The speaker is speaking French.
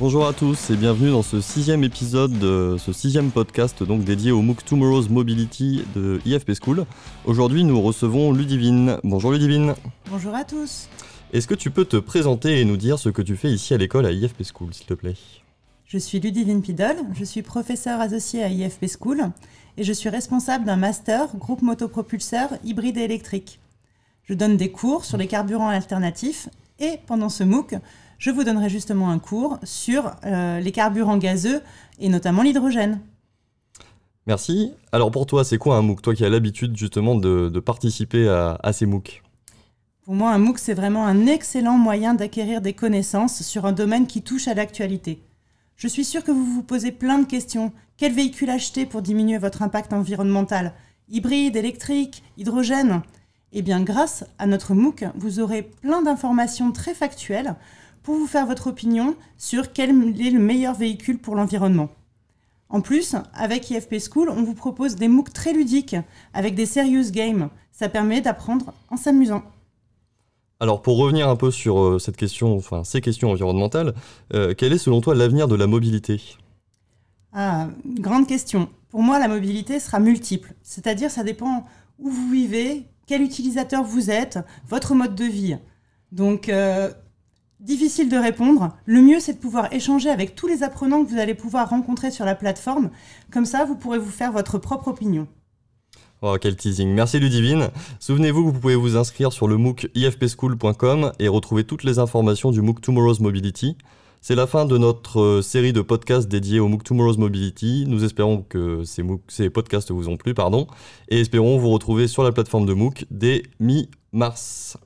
Bonjour à tous et bienvenue dans ce sixième épisode, de ce sixième podcast donc dédié au MOOC Tomorrow's Mobility de IFP School. Aujourd'hui nous recevons Ludivine. Bonjour Ludivine. Bonjour à tous. Est-ce que tu peux te présenter et nous dire ce que tu fais ici à l'école à IFP School s'il te plaît? Je suis Ludivine Pidol, je suis professeure associée à IFP School et je suis responsable d'un master groupe motopropulseur hybride et électrique. Je donne des cours sur les carburants alternatifs et pendant ce MOOC, je vous donnerai justement un cours sur euh, les carburants gazeux et notamment l'hydrogène. Merci. Alors pour toi, c'est quoi un MOOC? Toi qui as l'habitude justement de, participer à, ces MOOC? Pour moi, un MOOC, c'est vraiment un excellent moyen d'acquérir des connaissances sur un domaine qui touche à l'actualité. Je suis sûre que vous vous posez plein de questions. Quel véhicule acheter pour diminuer votre impact environnemental? Hybride, électrique, hydrogène? Eh bien, grâce à notre MOOC, vous aurez plein d'informations très factuelles pour vous faire votre opinion sur quel est le meilleur véhicule pour l'environnement. En plus, avec IFP School, on vous propose des MOOC très ludiques avec des serious games. Ça permet d'apprendre en s'amusant. Alors pour revenir un peu sur euh, cette question, enfin ces questions environnementales, euh, quel est selon toi l'avenir de la mobilité? Ah, grande question. Pour moi, la mobilité sera multiple. C'est-à-dire, ça dépend où vous vivez, quel utilisateur vous êtes, votre mode de vie. Donc, euh, Difficile de répondre. Le mieux, c'est de pouvoir échanger avec tous les apprenants que vous allez pouvoir rencontrer sur la plateforme. Comme ça, vous pourrez vous faire votre propre opinion. Oh, quel teasing. Merci Ludivine. Souvenez-vous vous pouvez vous inscrire sur le MOOC ifpschool.com et retrouver toutes les informations du MOOC Tomorrow's Mobility. C'est la fin de notre euh, série de podcasts dédiés au MOOC Tomorrow's Mobility. Nous espérons que ces, ces podcasts vous ont plu, pardon, et espérons vous retrouver sur la plateforme de MOOC dès mi-mars.